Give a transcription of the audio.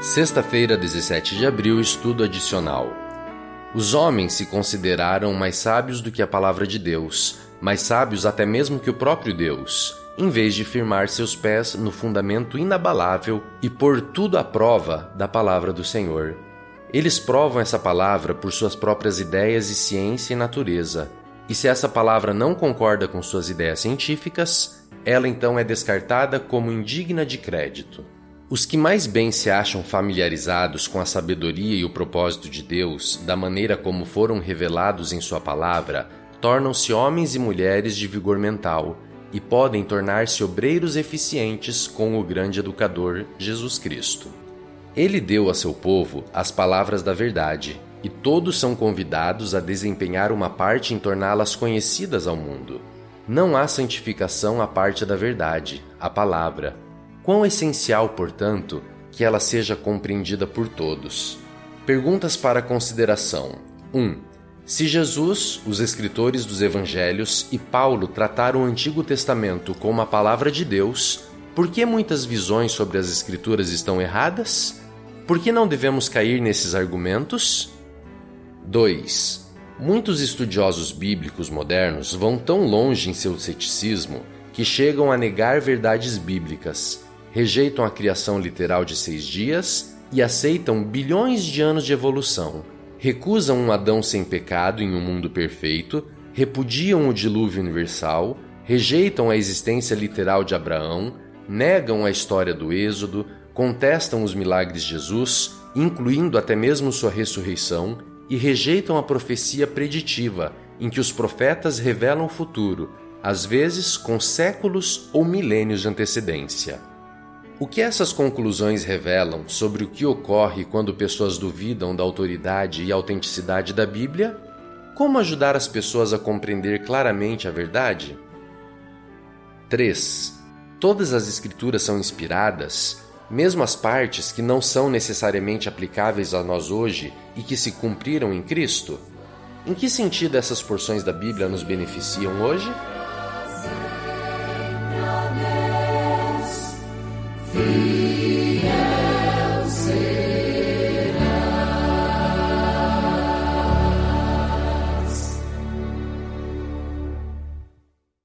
Sexta-feira, 17 de abril, estudo adicional. Os homens se consideraram mais sábios do que a palavra de Deus, mais sábios até mesmo que o próprio Deus, em vez de firmar seus pés no fundamento inabalável e pôr tudo à prova da palavra do Senhor. Eles provam essa palavra por suas próprias ideias e ciência e natureza. E se essa palavra não concorda com suas ideias científicas, ela então é descartada como indigna de crédito. Os que mais bem se acham familiarizados com a sabedoria e o propósito de Deus, da maneira como foram revelados em Sua palavra, tornam-se homens e mulheres de vigor mental e podem tornar-se obreiros eficientes com o grande educador Jesus Cristo. Ele deu a seu povo as palavras da verdade, e todos são convidados a desempenhar uma parte em torná-las conhecidas ao mundo. Não há santificação à parte da verdade, a palavra Quão essencial, portanto, que ela seja compreendida por todos. Perguntas para consideração: 1. Se Jesus, os escritores dos evangelhos e Paulo trataram o Antigo Testamento como a palavra de Deus, por que muitas visões sobre as Escrituras estão erradas? Por que não devemos cair nesses argumentos? 2. Muitos estudiosos bíblicos modernos vão tão longe em seu ceticismo que chegam a negar verdades bíblicas rejeitam a criação literal de seis dias e aceitam bilhões de anos de evolução. Recusam um Adão sem pecado em um mundo perfeito, repudiam o dilúvio universal, rejeitam a existência literal de Abraão, negam a história do Êxodo, contestam os milagres de Jesus, incluindo até mesmo sua ressurreição, e rejeitam a profecia preditiva, em que os profetas revelam o futuro, às vezes com séculos ou milênios de antecedência. O que essas conclusões revelam sobre o que ocorre quando pessoas duvidam da autoridade e autenticidade da Bíblia? Como ajudar as pessoas a compreender claramente a verdade? 3. Todas as Escrituras são inspiradas, mesmo as partes que não são necessariamente aplicáveis a nós hoje e que se cumpriram em Cristo? Em que sentido essas porções da Bíblia nos beneficiam hoje? You.